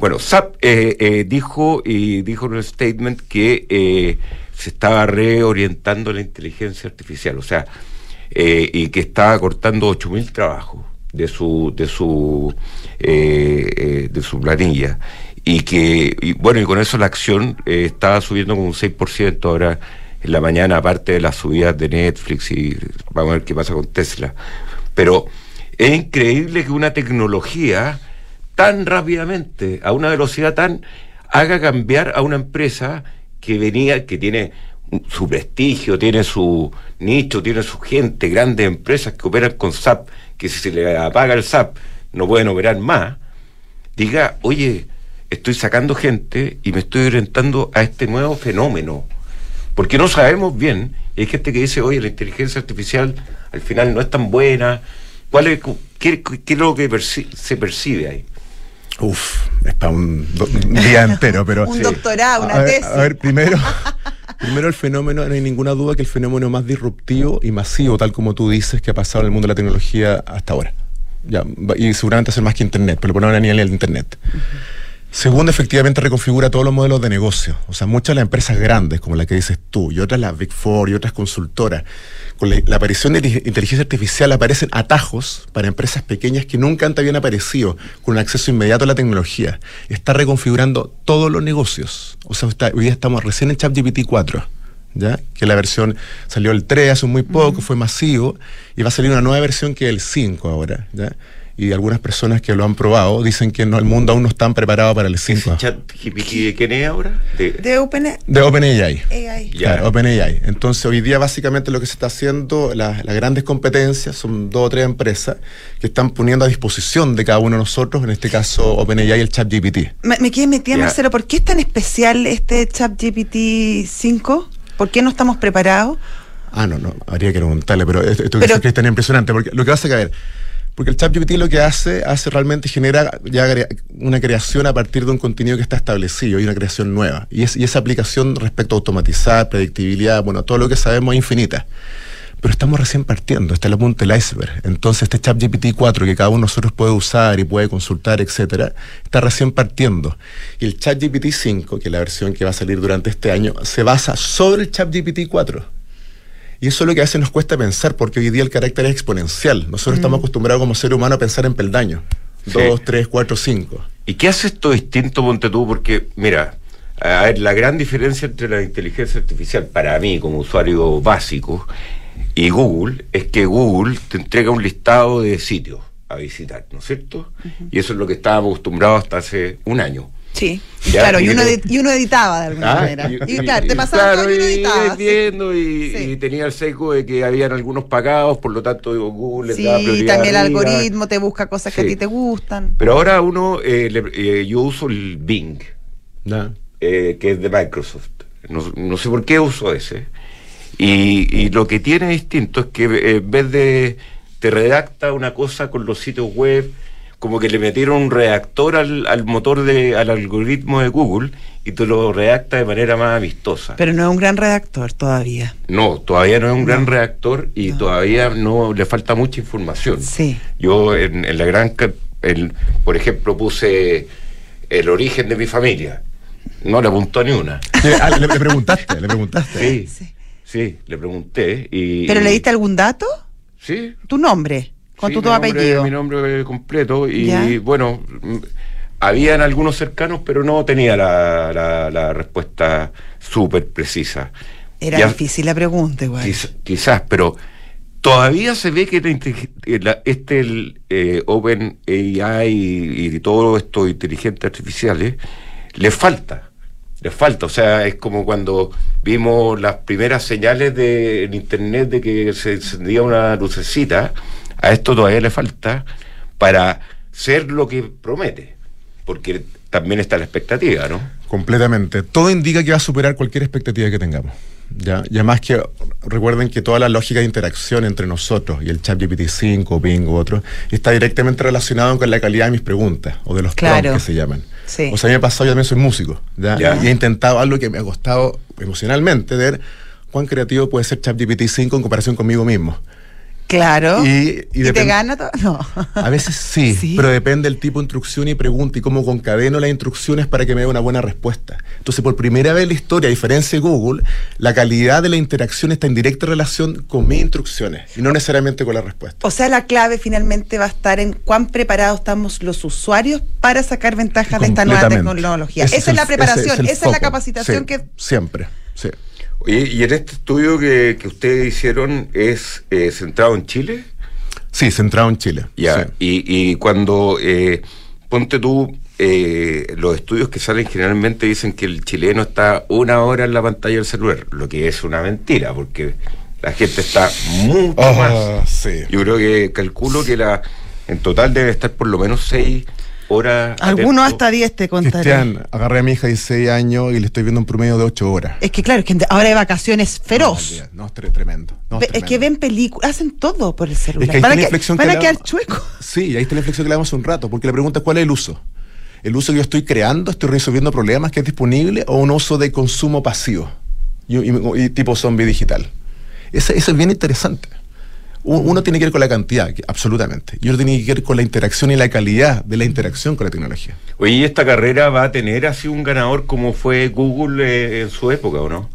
Bueno, SAP eh, eh, dijo y dijo en un statement que eh, se estaba reorientando la inteligencia artificial, o sea, y que estaba cortando 8.000 trabajos de su de su eh, eh, de su planilla y que bueno y con eso la acción eh, estaba subiendo como un 6% ahora en la mañana, aparte de las subidas de Netflix y vamos a ver qué pasa con Tesla. Pero es increíble que una tecnología tan rápidamente, a una velocidad tan, haga cambiar a una empresa que venía, que tiene su prestigio, tiene su nicho, tiene su gente, grandes empresas que operan con SAP, que si se le apaga el SAP no pueden operar más, diga, oye, estoy sacando gente y me estoy orientando a este nuevo fenómeno. Porque no sabemos bien, y hay gente que dice, oye, la inteligencia artificial al final no es tan buena. ¿Cuál es, qué, qué es lo que se percibe ahí? Uf, es para un, día entero, pero... un doctorado, una tesis. a ver, primero, primero el fenómeno, no hay ninguna duda que el fenómeno más disruptivo y masivo, tal como tú dices, que ha pasado en el mundo de la tecnología hasta ahora. Ya, y seguramente hacer más que Internet, pero por a nivel del Internet. Segundo, efectivamente reconfigura todos los modelos de negocio. O sea, muchas de las empresas grandes, como la que dices tú, y otras las Big Four y otras consultoras, con la, aparición de inteligencia artificial aparecen atajos para empresas pequeñas que nunca antes habían aparecido con un acceso inmediato a la tecnología. Está reconfigurando todos los negocios. O sea, hoy día estamos recién en ChatGPT 4. ¿Ya? que la versión salió el 3 hace muy poco, fue masivo, y va a salir una nueva versión que es el 5 ahora. ¿ya? Y algunas personas que lo han probado dicen que no, el mundo aún no está preparado para el 5. chat de quién es ahora? De, de OpenAI. De OpenAI. Claro, OpenAI. Entonces, hoy día básicamente lo que se está haciendo, las grandes competencias, son dos o tres empresas que están poniendo a disposición de cada uno de nosotros, en este caso OpenAI y el ChatGPT. Me, me quedé metida, Marcelo, ¿por qué es tan especial este ChatGPT 5? ¿Por qué no estamos preparados? Ah, no, no, habría que preguntarle, pero esto, que es tan impresionante, porque lo que pasa es que, a ver, porque el ChatGPT lo que hace, hace realmente genera ya una creación a partir de un contenido que está establecido y una creación nueva. Y, es, esa aplicación respecto a automatizar, predictibilidad, bueno, todo lo que sabemos es infinita. Pero estamos recién partiendo, está en la punta del iceberg. Entonces, este ChatGPT 4 que cada uno de nosotros puede usar y puede consultar, etcétera, está recién partiendo. Y el ChatGPT 5, que es la versión que va a salir durante este año, se basa sobre el ChatGPT 4 y eso es lo que a veces nos cuesta pensar, porque hoy día el carácter es exponencial. Nosotros estamos mm. acostumbrados como ser humano a pensar en peldaños. Dos, tres, cuatro, cinco. ¿Y qué hace esto distinto, Ponte tú? Porque, mira, a ver, la gran diferencia entre la inteligencia artificial, para mí como usuario básico, y Google, es que Google te entrega un listado de sitios a visitar, ¿no es cierto? Y eso es lo que estábamos acostumbrados hasta hace un año. Sí, claro, y, uno, editaba de alguna ah, manera. Y, claro, te pasaba todo y uno editaba. viendo y, tenía el seco de que habían algunos pagados, por lo tanto Google sí, y también el algoritmo te busca cosas que a ti te gustan. Pero ahora uno, eh, eh, yo uso el Bing, eh, que es de Microsoft. No, sé por qué uso ese. Y, lo que tiene distinto es que en vez de te redacta una cosa con los sitios web como que le metieron un reactor al, motor de, al algoritmo de Google y te lo redacta de manera más amistosa. Pero no es un gran redactor todavía. No, todavía no es un gran redactor y todavía no le falta mucha información. Sí. Yo en, la gran, el, por ejemplo, puse el origen de mi familia. No le apuntó ni una. Ah, le, preguntaste, le preguntaste. Sí, sí, le pregunté. Y, ¿Pero le diste algún dato? Sí. ¿Tu nombre? Con tu, apellido. Mi nombre completo y bueno, habían algunos cercanos, pero no tenía la, respuesta súper precisa. Era difícil la pregunta igual. quizás, pero todavía se ve que este el, eh, Open AI y, y, todo esto inteligentes artificiales le falta. Le falta, o sea, es como cuando vimos las primeras señales de, en internet de que se encendía una lucecita, a esto todavía le falta para ser lo que promete, porque también está la expectativa, ¿no? Completamente. Todo indica que va a superar cualquier expectativa que tengamos. ¿ya? Y además que recuerden que toda la lógica de interacción entre nosotros y el chat GPT-5, Bing u otro, está directamente relacionado con la calidad de mis preguntas o de los claro. que se llaman. O sea, a mí me ha pasado, yo también soy músico, ¿ya? y he intentado algo que me ha costado emocionalmente ver cuán creativo puede ser ChatGPT 5 en comparación conmigo mismo. Claro. ¿Y, te gana todo? No. A veces sí, pero depende del tipo de instrucción y pregunta y cómo concadeno las instrucciones para que me dé una buena respuesta. Entonces, por primera vez en la historia, a diferencia de Google, la calidad de la interacción está en directa relación con mis instrucciones y no necesariamente con la respuesta. O sea, la clave finalmente va a estar en cuán preparados estamos los usuarios para sacar ventajas de esta nueva tecnología. esa es, la preparación, esa es la capacitación que... Siempre, sí. Oye, ¿y en este estudio que, que ustedes hicieron es eh, centrado en Chile? Sí, centrado en Chile. Ya, sí. y, y cuando, eh, ponte tú, eh, los estudios que salen generalmente dicen que el chileno está una hora en la pantalla del celular, lo que es una mentira, porque la gente está mucho Ah, más. sí. Yo creo que calculo que la en total debe estar por lo menos seis horas. Algunos hasta 10 te contaré. Cristian, agarré a mi hija de 16 años y le estoy viendo un promedio de 8 horas. Es que claro, es que ahora hay vacaciones feroz. No, es tre- tremendo. No, es tremendo. que ven películas, hacen todo por el celular. Es que van a, que- van a quedar chuecos. Sí, ahí está la inflexión que le damos hace un rato, porque la pregunta es cuál es el uso. ¿El uso que yo estoy creando, estoy resolviendo problemas que es disponible o un uso de consumo pasivo? Y, y- y tipo zombie digital. Ese- Eso es bien interesante. Uno tiene que ver con la cantidad, absolutamente. Y otro tiene que ver con la interacción y la calidad de la interacción con la tecnología. Oye, ¿y esta carrera va a tener así un ganador como fue Google eh, en su época, ¿o no?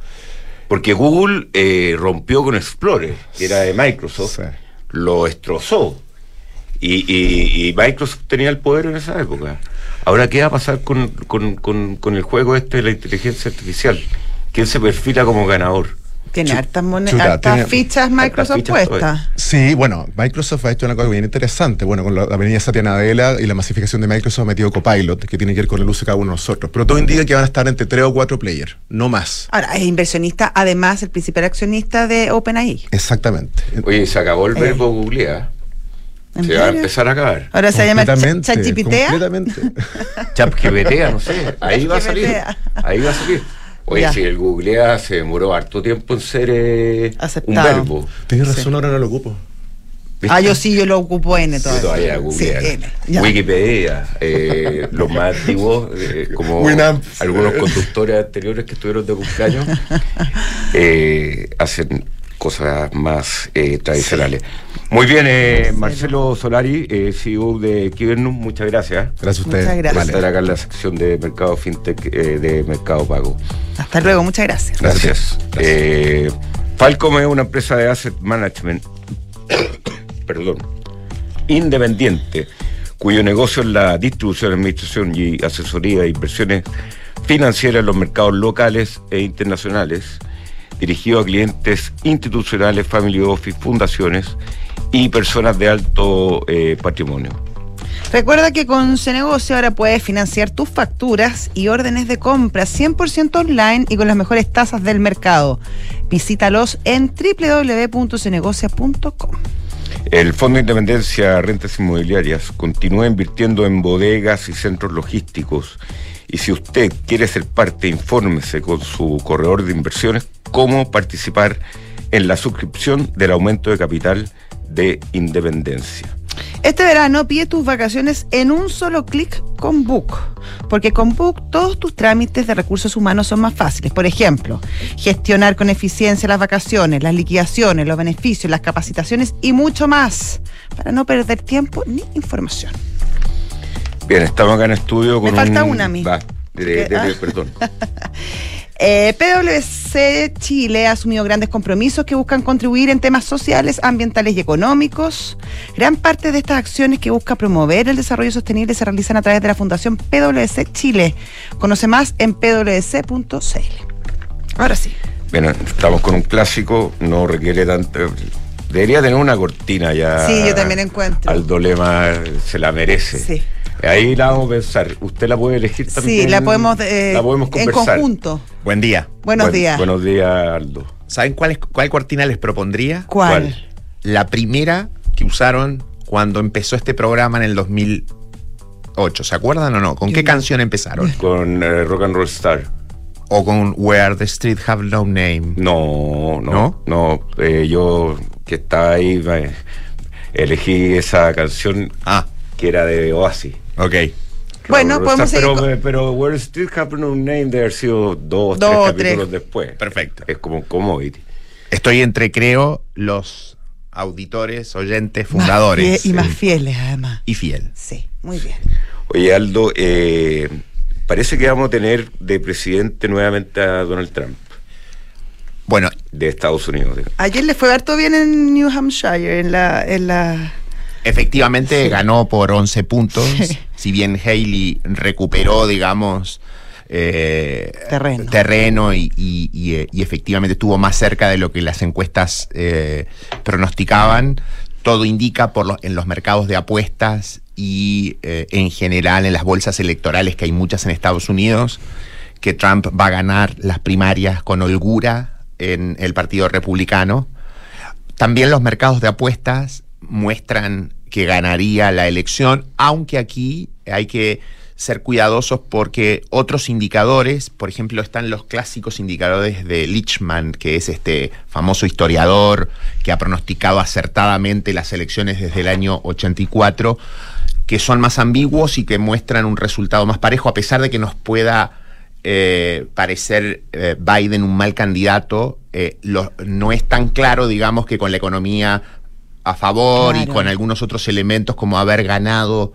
Porque Google eh, rompió con Explorer, que era de Microsoft, Sí. lo destrozó. Y, y- y Microsoft tenía el poder en esa época. Ahora, ¿qué va a pasar con, con- con- con el juego este de la inteligencia artificial? ¿Quién se perfila como ganador? Tiene hartas, mone- chuta, hartas tiene- fichas Microsoft puestas. Sí, bueno, Microsoft ha hecho una cosa bien interesante. Bueno, con la avenida Satya Nadella y la masificación de Microsoft ha metido Copilot, que tiene que ver con el uso de cada uno de nosotros. Pero todo indica que van a estar entre tres o cuatro players, no más. Ahora, es inversionista, además, el principal accionista de OpenAI. Exactamente. Oye, se acabó el Eh. verbo googlear. ¿En Se va a empezar a acabar. Ahora se llama Completamente, ChatGPT. Completamente. ChatGPT, no sé. Ahí va a salir. Ahí va a salir. Oye, Ya. si el googlea se demoró harto tiempo en ser eh, un verbo. Tienes razón, ahora no lo ocupo. ¿Viste? Ah, yo sí, yo lo ocupo N Yo todavía. todavía googlear. Sí, N, ya. Wikipedia, eh, los más antiguos, eh, como Winamp. algunos conductores anteriores que estuvieron de cumpleaños, eh, hacen cosas más eh, tradicionales. Muy bien, eh, Marcelo Solari, eh, CEO de Kibernum, muchas gracias Gracias a Muchas ustedes. gracias. por Vale. estar acá en la sección de Mercado FinTech eh, de Mercado Pago. Hasta luego, muchas gracias. Gracias. Eh, Falcom es una empresa de asset management, perdón, independiente, cuyo negocio es la distribución, administración y asesoría de inversiones financieras en los mercados locales e internacionales, dirigido a clientes institucionales, family office, fundaciones y personas de alto eh, patrimonio. Recuerda que con Cenegocio ahora puedes financiar tus facturas y órdenes de compra 100% online y con las mejores tasas del mercado. Visítalos en www.cenegocia.com. El Fondo de Independencia Rentas Inmobiliarias continúa invirtiendo en bodegas y centros logísticos. Y si usted quiere ser parte, infórmese con su corredor de inversiones cómo participar en la suscripción del aumento de capital de Independencia. Este verano pide tus vacaciones en un solo clic con Book, porque con Book todos tus trámites de recursos humanos son más fáciles. Por ejemplo, gestionar con eficiencia las vacaciones, las liquidaciones, los beneficios, las capacitaciones y mucho más, para no perder tiempo ni información. Bien, estamos acá en estudio con Me falta un... una a mí. Va, Ah. perdón. Eh, PwC Chile ha asumido grandes compromisos que buscan contribuir en temas sociales, ambientales y económicos. Gran parte de estas acciones que busca promover el desarrollo sostenible se realizan a través de la Fundación PwC Chile. Conoce más en pwc.cl. Ahora sí. Bien, estamos con un clásico, no requiere tanto... Debería tener una cortina ya. Sí, yo también encuentro. Aldo Lema se la merece. Sí. Ahí la vamos a pensar. Usted la puede elegir también. Sí, la podemos, eh, la podemos en conversar. conjunto. Buen día. Buenos Buen- días. Buenos días, Aldo. ¿Saben cuál, es- cuál cortina les propondría? ¿Cuál? ¿Cuál? La primera que usaron cuando empezó este programa en el 2008. ¿Se acuerdan o no? ¿Con Yo qué no. canción empezaron? Con eh, Rock and Roll Star. ¿O con Where the Street Have No Name? No, no, ¿No? no. eh, yo que estaba ahí eh, elegí esa canción Ah, que era de Oasis. Ok. Bueno, podemos seguir pero, con- pero Where Still Have No Name debe haber sido dos, Dos o tres tres. capítulos después. Perfecto. Es como un commodity. Estoy entre, creo, los auditores, oyentes, fundadores. y más eh, fieles, además. y fiel. Sí, muy bien. Oye, Aldo, eh, parece que vamos a tener de presidente nuevamente a Donald Trump Bueno, de Estados Unidos. Ayer le fue harto bien en New Hampshire, en la, en la efectivamente ganó por 11 puntos. Si bien Haley recuperó, digamos, eh, Terreno. terreno y, y- y, eh, y efectivamente estuvo más cerca de lo que las encuestas eh, pronosticaban. Todo indica por los- en los mercados de apuestas y eh, en general en las bolsas electorales, que hay muchas en Estados Unidos, que Trump va a ganar las primarias con holgura en el Partido Republicano. También los mercados de apuestas muestran que ganaría la elección, aunque aquí hay que ser cuidadosos porque otros indicadores, por ejemplo, están los clásicos indicadores de Lichman, que es este famoso historiador que ha pronosticado acertadamente las elecciones desde el año 84, que son más ambiguos y que muestran un resultado más parejo, a pesar de que nos pueda eh, parecer eh, Biden un mal candidato, eh, no es tan claro, digamos, que con la economía a favor y Claro. con algunos otros elementos como haber ganado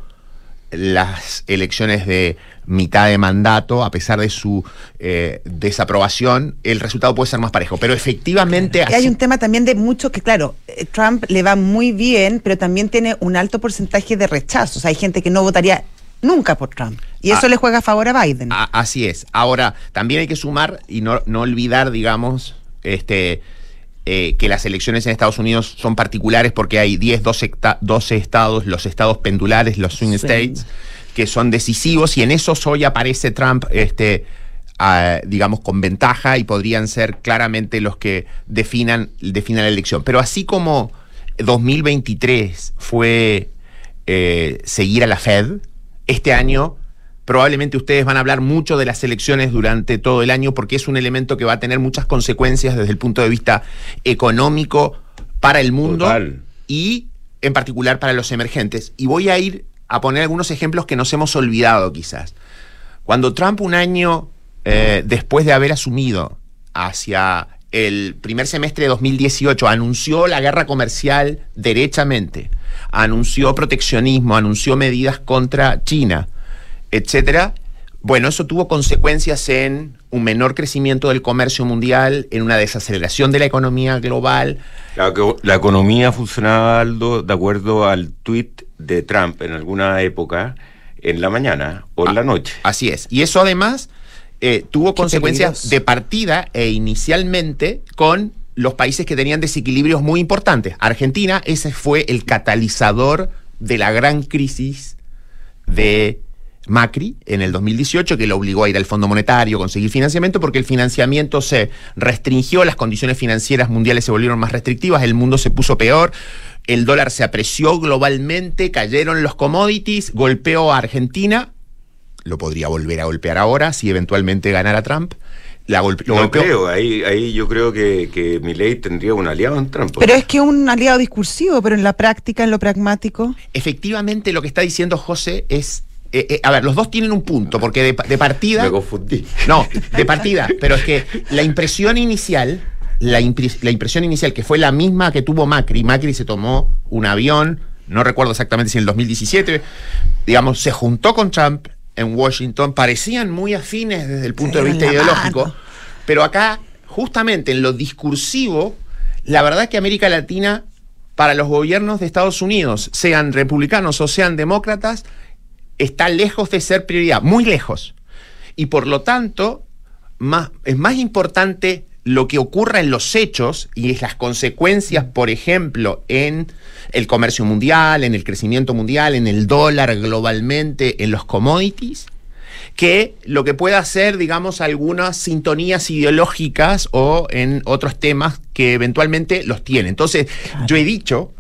las elecciones de mitad de mandato, a pesar de su eh, desaprobación, el resultado puede ser más parejo. Pero efectivamente... Y hay un tema también de muchos que, claro, eh, Trump le va muy bien, pero también tiene un alto porcentaje de rechazo. O sea, hay gente que no votaría nunca por Trump. Y eso Ah. le juega a favor a Biden. Así es. Ahora, también hay que sumar y no, no olvidar, digamos, este, eh, que las elecciones en Estados Unidos son particulares porque hay 10, 12, ecta- 12 estados, los estados pendulares, los swing states, que son decisivos y en esos hoy aparece Trump, este, digamos, con ventaja y podrían ser claramente los que definan, definan la elección. Pero así como 2023 fue eh, seguir a la Fed, este año probablemente ustedes van a hablar mucho de las elecciones durante todo el año porque es un elemento que va a tener muchas consecuencias desde el punto de vista económico para el mundo Total. y en particular para los emergentes. Y voy a ir a poner algunos ejemplos que nos hemos olvidado quizás. Cuando Trump un año eh, después de haber asumido hacia el primer semestre de 2018 anunció la guerra comercial derechamente, anunció proteccionismo, anunció medidas contra China, etcétera. Bueno, eso tuvo consecuencias en un menor crecimiento del comercio mundial, en una desaceleración de la economía global, La, que- la economía funcionaba, Aldo, de acuerdo al tuit de Trump en alguna época, en la mañana o en la noche. Así es. Y eso además eh, tuvo Qué consecuencias peligroso. de partida e inicialmente con los países que tenían desequilibrios muy importantes. Argentina, ese fue el catalizador de la gran crisis de Macri en el 2018, que lo obligó a ir al Fondo Monetario, conseguir financiamiento, porque el financiamiento se restringió, las condiciones financieras mundiales se volvieron más restrictivas, el mundo se puso peor, el dólar se apreció globalmente, cayeron los commodities, golpeó a Argentina, lo podría volver a golpear ahora si eventualmente ganara Trump. La golpe- lo No golpeó- creo, ahí, ahí yo creo que, que Milei tendría un aliado en Trump. Pero es que un aliado discursivo, pero en la práctica, en lo pragmático. Efectivamente, lo que está diciendo José es. Eh, eh, a ver, los dos tienen un punto, porque de, de partida. Me confundí. No, de partida, pero es que la impresión inicial, la, impri- la impresión inicial que fue la misma que tuvo Macri, Macri se tomó un avión, no recuerdo exactamente si en el 2017, digamos, se juntó con Trump en Washington, parecían muy afines desde el punto de vista ideológico, mano. pero acá, justamente en lo discursivo, la verdad es que América Latina, para los gobiernos de Estados Unidos, sean republicanos o sean demócratas, está lejos de ser prioridad, muy lejos. Y por lo tanto, es más importante lo que ocurra en los hechos y las consecuencias, por ejemplo, en el comercio mundial, en el crecimiento mundial, en el dólar globalmente, en los commodities, que lo que pueda hacer, digamos, algunas sintonías ideológicas o en otros temas que eventualmente los tiene. Entonces, yo he dicho,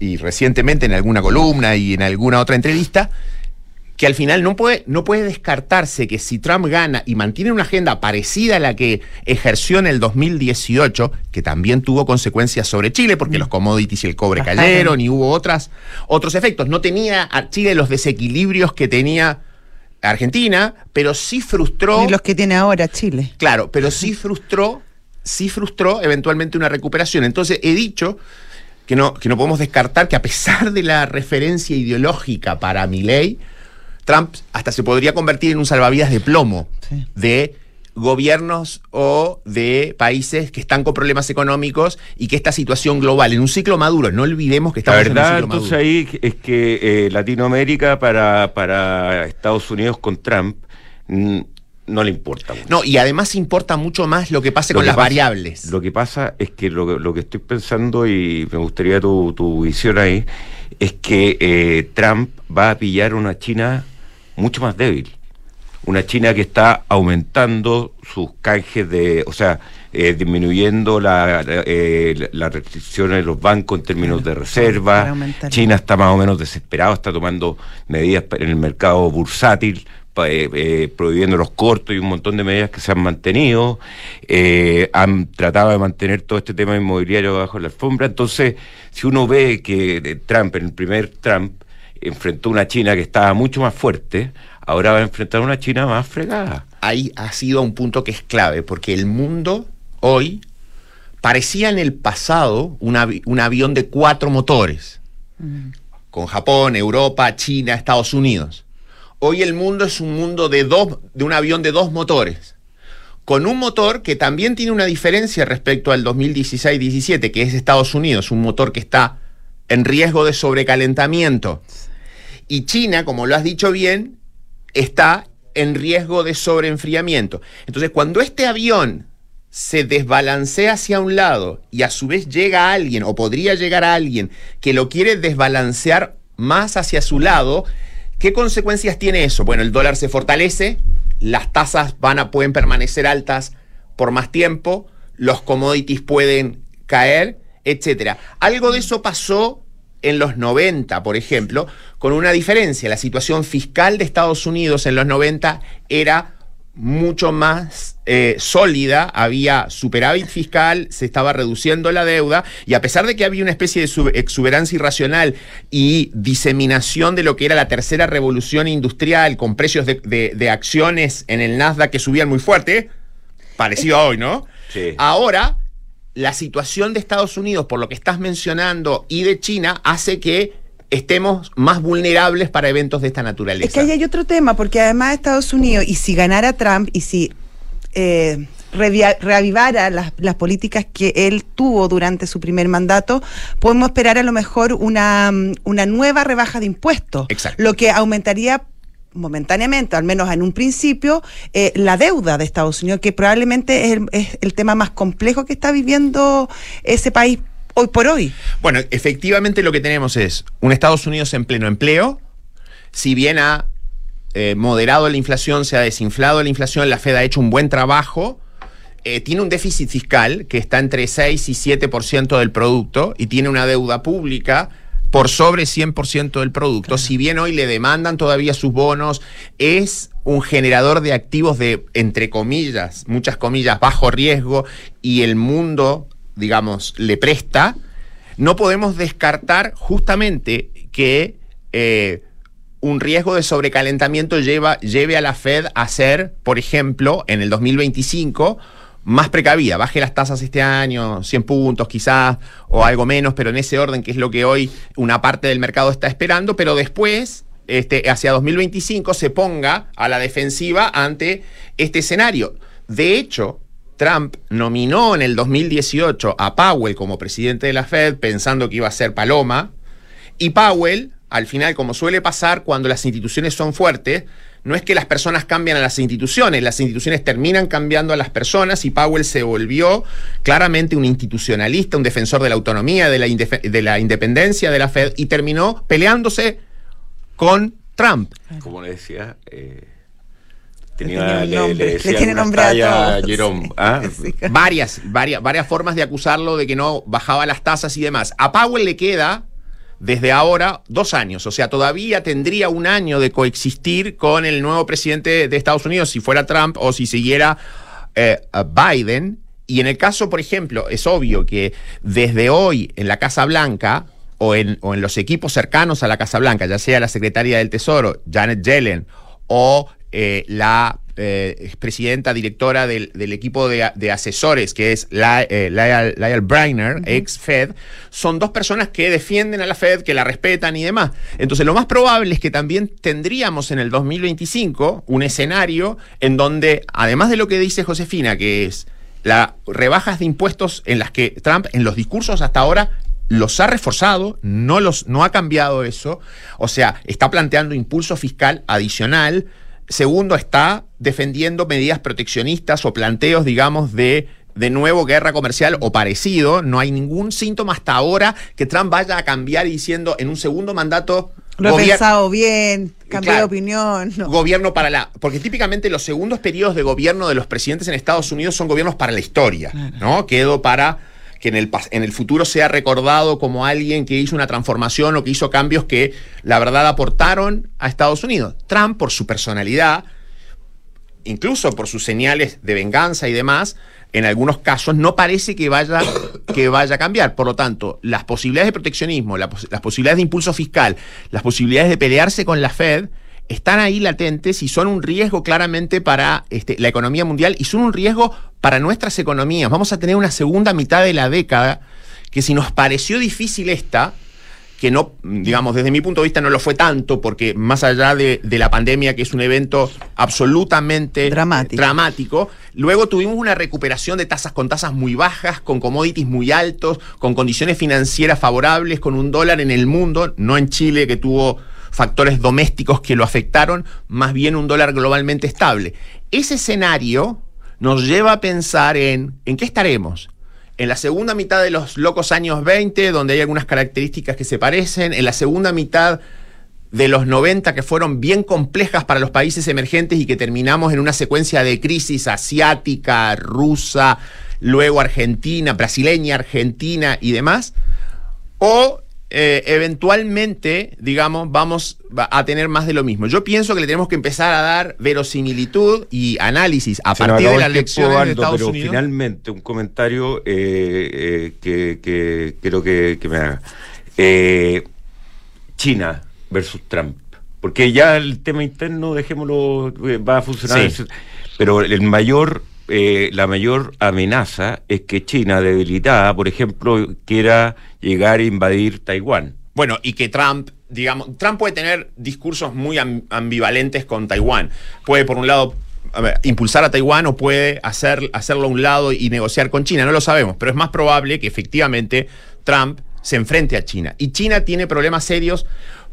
y recientemente en alguna columna y en alguna otra entrevista, que al final no puede, no puede descartarse que si Trump gana y mantiene una agenda parecida a la que ejerció en el 2018, que también tuvo consecuencias sobre Chile, porque los commodities y el cobre Bajaron. cayeron y hubo otras, otros efectos. No tenía a Chile los desequilibrios que tenía Argentina, pero sí frustró. Y los que tiene ahora Chile. Claro, pero sí frustró, sí frustró eventualmente una recuperación. Entonces he dicho que no, que no podemos descartar que a pesar de la referencia ideológica para mi ley, Trump hasta se podría convertir en un salvavidas de plomo Sí. de gobiernos o de países que están con problemas económicos y que esta situación global, en un ciclo maduro, no olvidemos que La estamos en un verdad, ciclo entonces maduro. ahí es que eh, Latinoamérica para, para Estados Unidos con Trump mm, no le importa. mucho. No, y además importa mucho más lo que pase Lo con que las pasa- variables. Lo que pasa es que lo, lo que estoy pensando, y me gustaría tu, tu visión ahí, es que eh, Trump va a pillar una China mucho más débil. Una China que está aumentando sus canjes de, o sea, eh, disminuyendo la, eh, las restricciones de los bancos en términos de reserva. China está más o menos desesperado, está tomando medidas en el mercado bursátil, eh, eh, prohibiendo los cortos y un montón de medidas que se han mantenido. Eh, han tratado de mantener todo este tema inmobiliario bajo la alfombra. Entonces, si uno ve que Trump, en el primer Trump, enfrentó una China que estaba mucho más fuerte, ahora va a enfrentar una China más fregada. ahí ha sido un punto que es clave, porque el mundo hoy parecía en el pasado un, avi- un avión de cuatro motores, con Japón, Europa, China, Estados Unidos. Hoy el mundo es un mundo de, dos, de un avión de dos motores, con un motor que también tiene una diferencia respecto al 2016-17, que es Estados Unidos, un motor que está en riesgo de sobrecalentamiento. Y China, como lo has dicho bien, está en riesgo de sobreenfriamiento. Entonces, cuando este avión se desbalancea hacia un lado y a su vez llega alguien o podría llegar a alguien que lo quiere desbalancear más hacia su lado, ¿qué consecuencias tiene eso? Bueno, el dólar se fortalece, las tasas a, pueden permanecer altas por más tiempo, los commodities pueden caer, etcétera. Algo de eso pasó en los 90, por ejemplo, con una diferencia. La situación fiscal de Estados Unidos en los 90 era mucho más eh, sólida, había superávit fiscal, se estaba reduciendo la deuda y a pesar de que había una especie de exuberancia irracional y diseminación de lo que era la tercera revolución industrial con precios de, de- de acciones en el Nasdaq que subían muy fuerte, parecido a hoy, ¿no? Sí. Ahora, la situación de Estados Unidos, por lo que estás mencionando, y de China, hace que estemos más vulnerables para eventos de esta naturaleza. Es que ahí hay otro tema, porque además Estados Unidos, y si ganara Trump, y si eh, reavivara las, las políticas que él tuvo durante su primer mandato, podemos esperar a lo mejor una, una nueva rebaja de impuestos, Exacto. lo que aumentaría momentáneamente, al menos en un principio, eh, la deuda de Estados Unidos, que probablemente es el, tema más complejo que está viviendo ese país hoy por hoy. Bueno, efectivamente lo que tenemos es un Estados Unidos en pleno empleo, si bien ha eh, moderado la inflación, se ha desinflado la inflación, la Fed ha hecho un buen trabajo, eh, tiene un déficit fiscal que está entre 6 y 7% del producto y tiene una deuda pública por sobre 100% del producto. Si bien hoy le demandan todavía sus bonos, es un generador de activos de, entre comillas, muchas comillas, bajo riesgo y el mundo, digamos, le presta, no podemos descartar justamente que eh, un riesgo de sobrecalentamiento lleva, lleve a la Fed a ser, por ejemplo, en el 2025, más precavida. Baje las tasas este año, 100 puntos quizás, o algo menos, pero en ese orden que es lo que hoy una parte del mercado está esperando, pero después, este, hacia 2025, se ponga a la defensiva ante este escenario. De hecho, Trump nominó en el 2018 a Powell como presidente de la Fed pensando que iba a ser Paloma, y Powell, al final, como suele pasar cuando las instituciones son fuertes, no es que las personas cambian a las instituciones, las instituciones terminan cambiando a las personas y Powell se volvió claramente un institucionalista, un defensor de la autonomía, de la, indefe- de la independencia de la Fed y terminó peleándose con Trump. Como le decía, eh, tenía le, nombre, le tiene nombre a. Jerome. ¿ah? Sí. varias, varias, varias formas de acusarlo de que no bajaba las tasas y demás. A Powell le queda desde ahora dos años, o sea, todavía tendría un año de coexistir con el nuevo presidente de Estados Unidos si fuera Trump o si siguiera eh, Biden. Y en el caso, por ejemplo, es obvio que desde hoy en la Casa Blanca o en, o en los equipos cercanos a la Casa Blanca, ya sea la secretaria del Tesoro, Janet Yellen, o eh, la eh, presidenta directora del, del equipo de, de asesores, que es eh, Lyle, Lyle Briner, ex Fed, son dos personas que defienden a la Fed, que la respetan y demás. Entonces, lo más probable es que también tendríamos en el 2025 un escenario en donde, además de lo que dice Josefina, que es las rebajas de impuestos en las que Trump, en los discursos hasta ahora, los ha reforzado, no, los, no ha cambiado eso, o sea, está planteando impulso fiscal adicional, segundo está defendiendo medidas proteccionistas o planteos, digamos, de de nuevo guerra comercial o parecido. No hay ningún síntoma hasta ahora que Trump vaya a cambiar diciendo en un segundo mandato. Lo he pensado bien, cambié de opinión. Gobierno para la. Porque típicamente los segundos periodos de gobierno de los presidentes en Estados Unidos son gobiernos para la historia, ¿no? Quedo para que en el, en el futuro sea recordado como alguien que hizo una transformación o que hizo cambios que la verdad aportaron a Estados Unidos. Trump, por su personalidad, incluso por sus señales de venganza y demás, en algunos casos no parece que vaya, que vaya a cambiar. Por lo tanto, las posibilidades de proteccionismo, las posibilidades de impulso fiscal, las posibilidades de pelearse con la Fed, están ahí latentes y son un riesgo claramente para este, la economía mundial y son un riesgo para nuestras economías. Vamos a tener una segunda mitad de la década que si nos pareció difícil esta, que no, digamos, desde mi punto de vista no lo fue tanto, porque más allá de, la pandemia, que es un evento absolutamente dramático. luego tuvimos una recuperación de tasas con tasas muy bajas, con commodities muy altos, con condiciones financieras favorables, con un dólar en el mundo, no en Chile, que tuvo factores domésticos que lo afectaron, más bien un dólar globalmente estable. Ese escenario nos lleva a pensar en, ¿en qué estaremos? en la segunda mitad de los locos años 20, donde hay algunas características que se parecen, en la segunda mitad de los 90 que fueron bien complejas para los países emergentes y que terminamos en una secuencia de crisis asiática, rusa, luego argentina, brasileña, argentina y demás, o eh, eventualmente, digamos, vamos a tener más de lo mismo. Yo pienso que le tenemos que empezar a dar verosimilitud y análisis a partir de la elecciones de Estados pero finalmente un comentario eh, eh, que, quiero que, me haga. China versus Trump. Porque ya el tema interno, dejémoslo, va a funcionar. Pero el mayor eh, la mayor amenaza es que China, debilitada, por ejemplo, quiera llegar a invadir Taiwán. Bueno, y que Trump, digamos, Trump puede tener discursos muy ambivalentes con Taiwán. Puede, por un lado, impulsar a Taiwán o puede hacer, hacerlo a un lado y negociar con China. No lo sabemos, pero es más probable que efectivamente Trump se enfrente a China. Y China tiene problemas serios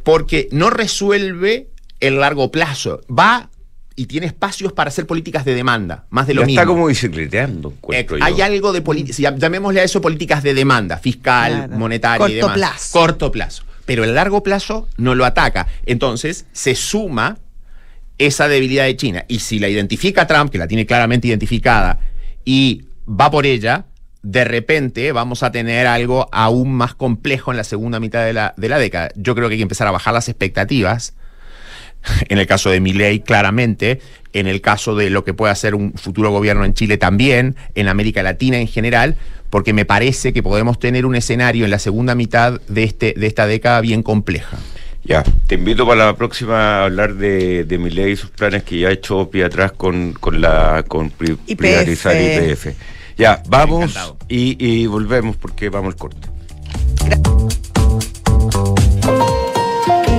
porque no resuelve el largo plazo. Va y tiene espacios para hacer políticas de demanda, más de lo mismo. Está como bicicleteando, eh, Hay algo de política, llamémosle a eso políticas de demanda, fiscal, monetaria y demás. Corto plazo. Corto plazo. Pero el largo plazo no lo ataca. Entonces se suma esa debilidad de China. Y si la identifica Trump, que la tiene claramente identificada, y va por ella, de repente vamos a tener algo aún más complejo en la segunda mitad de la, de la década. Yo creo que hay que empezar a bajar las expectativas en el caso de Milei claramente, en el caso de lo que pueda ser un futuro gobierno en Chile también, en América Latina en general, porque me parece que podemos tener un escenario en la segunda mitad de, este, de esta década bien compleja. Ya, te invito para la próxima a hablar de, de Milei y sus planes que ya ha hecho pie atrás con, con la con privatizar IPF. Ya, vamos y, y volvemos porque vamos al corte.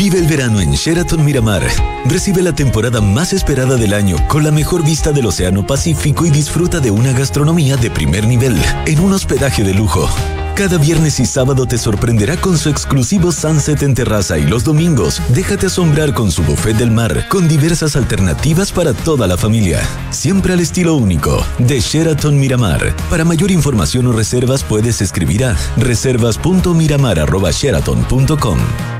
Vive el verano en Sheraton Miramar. Recibe la temporada más esperada del año con la mejor vista del Océano Pacífico y disfruta de una gastronomía de primer nivel en un hospedaje de lujo Cada viernes y sábado te sorprenderá con su exclusivo sunset en terraza y los domingos déjate asombrar con su buffet del mar con diversas alternativas para toda la familia. Siempre al estilo único de Sheraton Miramar. Para mayor información o reservas puedes escribir a reservas.miramar.sheraton.com.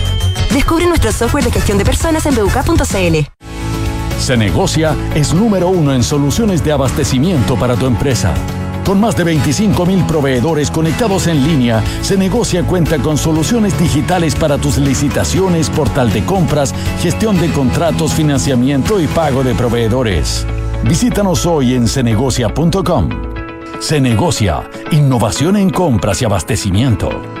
Descubre nuestro software de gestión de personas en buk.cl. Se negocia es número uno en soluciones de abastecimiento para tu empresa. Con más de 25 mil proveedores conectados en línea, Se Negocia cuenta con soluciones digitales para tus licitaciones, portal de compras, gestión de contratos, financiamiento y pago de proveedores. Visítanos hoy en cenegocia.com. Se Negocia, innovación en compras y abastecimiento.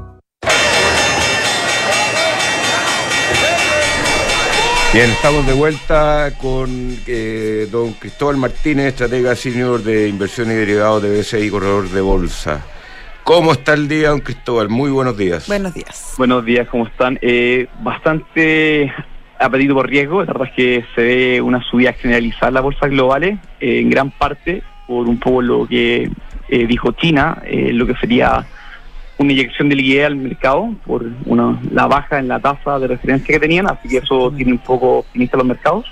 Bien, estamos de vuelta con eh, don Cristóbal Martínez, estratega senior de inversión y derivados de BCI Corredor de Bolsa. ¿Cómo está el día, don Cristóbal? Muy buenos días. Buenos días. Buenos días, ¿cómo están? Eh, bastante apetito por riesgo. La verdad es que se ve una subida generalizada en las bolsas globales, eh, en gran parte por un poco lo que eh, dijo China, eh, lo que sería una inyección de liquidez al mercado por una, la baja en la tasa de referencia que tenían, así que eso tiene un poco optimista los mercados.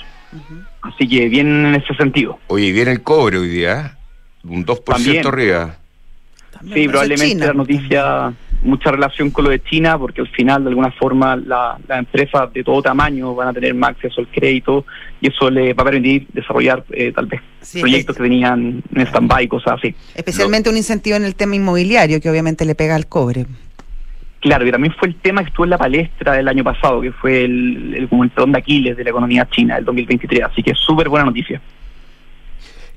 Así que bien en ese sentido. Oye, viene el cobre hoy día, ¿eh? un 2% También. arriba. También, Sí, probablemente China. la noticia, mucha relación con lo de China, porque al final, de alguna forma, la- las empresas de todo tamaño van a tener más acceso al crédito y eso les va a permitir desarrollar eh, tal vez Sí, proyectos que tenían en stand-by, cosas así. Especialmente un incentivo en el tema inmobiliario, que obviamente le pega al cobre. Claro, y también fue el tema que estuvo en la palestra del año pasado, que fue el, el, como el de Aquiles de la economía china del 2023, así que súper buena noticia.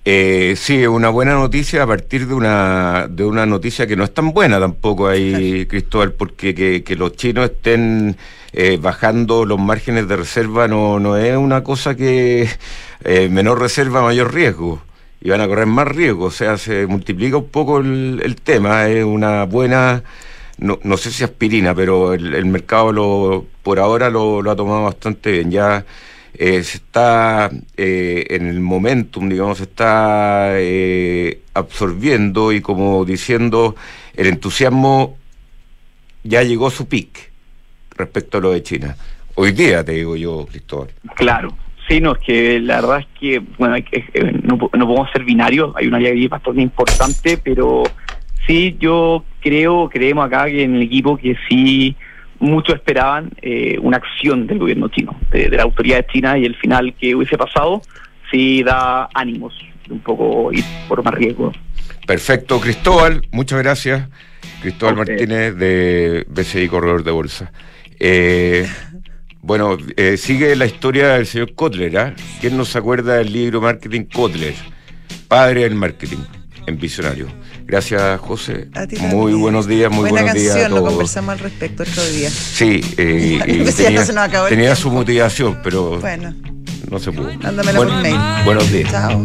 Eh, sí, una buena noticia a partir de una, de una noticia que no es tan buena tampoco ahí, Cristóbal, porque que, que los chinos estén eh, bajando los márgenes de reserva no, no es una cosa que eh, menor reserva, mayor riesgo. Y van a correr más riesgo, o sea, se multiplica un poco el, el tema, es una buena, no, no sé si aspirina, pero el, el mercado lo, por ahora lo, lo ha tomado bastante bien. Ya eh, se está eh, en el momentum, digamos, se está eh, absorbiendo y como diciendo, el entusiasmo ya llegó a su pic respecto a lo de China. Hoy día, te digo yo, Cristóbal. Claro, sí, no, es que la verdad es que, bueno, hay que- eh, no, po- no podemos ser binarios, hay una gris bastante importante, pero sí, yo creo, creemos acá que en el equipo que sí muchos esperaban eh, una acción del gobierno chino, de, de la autoridad china, y el final que hubiese pasado sí da ánimos un poco ir por más riesgo. Perfecto, Cristóbal, muchas gracias. Cristóbal. Martínez de BCI Corredor de Bolsa. Eh, bueno, eh, sigue la historia del señor Kotler, ¿ah? ¿Quién no se acuerda del libro Marketing Kotler? Padre del marketing en Visionario. Gracias, José. A ti Muy buenos días, muy Buena buenos días a canción, lo todos. conversamos al respecto otro día. Sí, eh, y ya tenía, se nos acabó el tenía su motivación, pero Bueno, no se pudo. mándamela Bueno, por mail. Buenos días. Chao.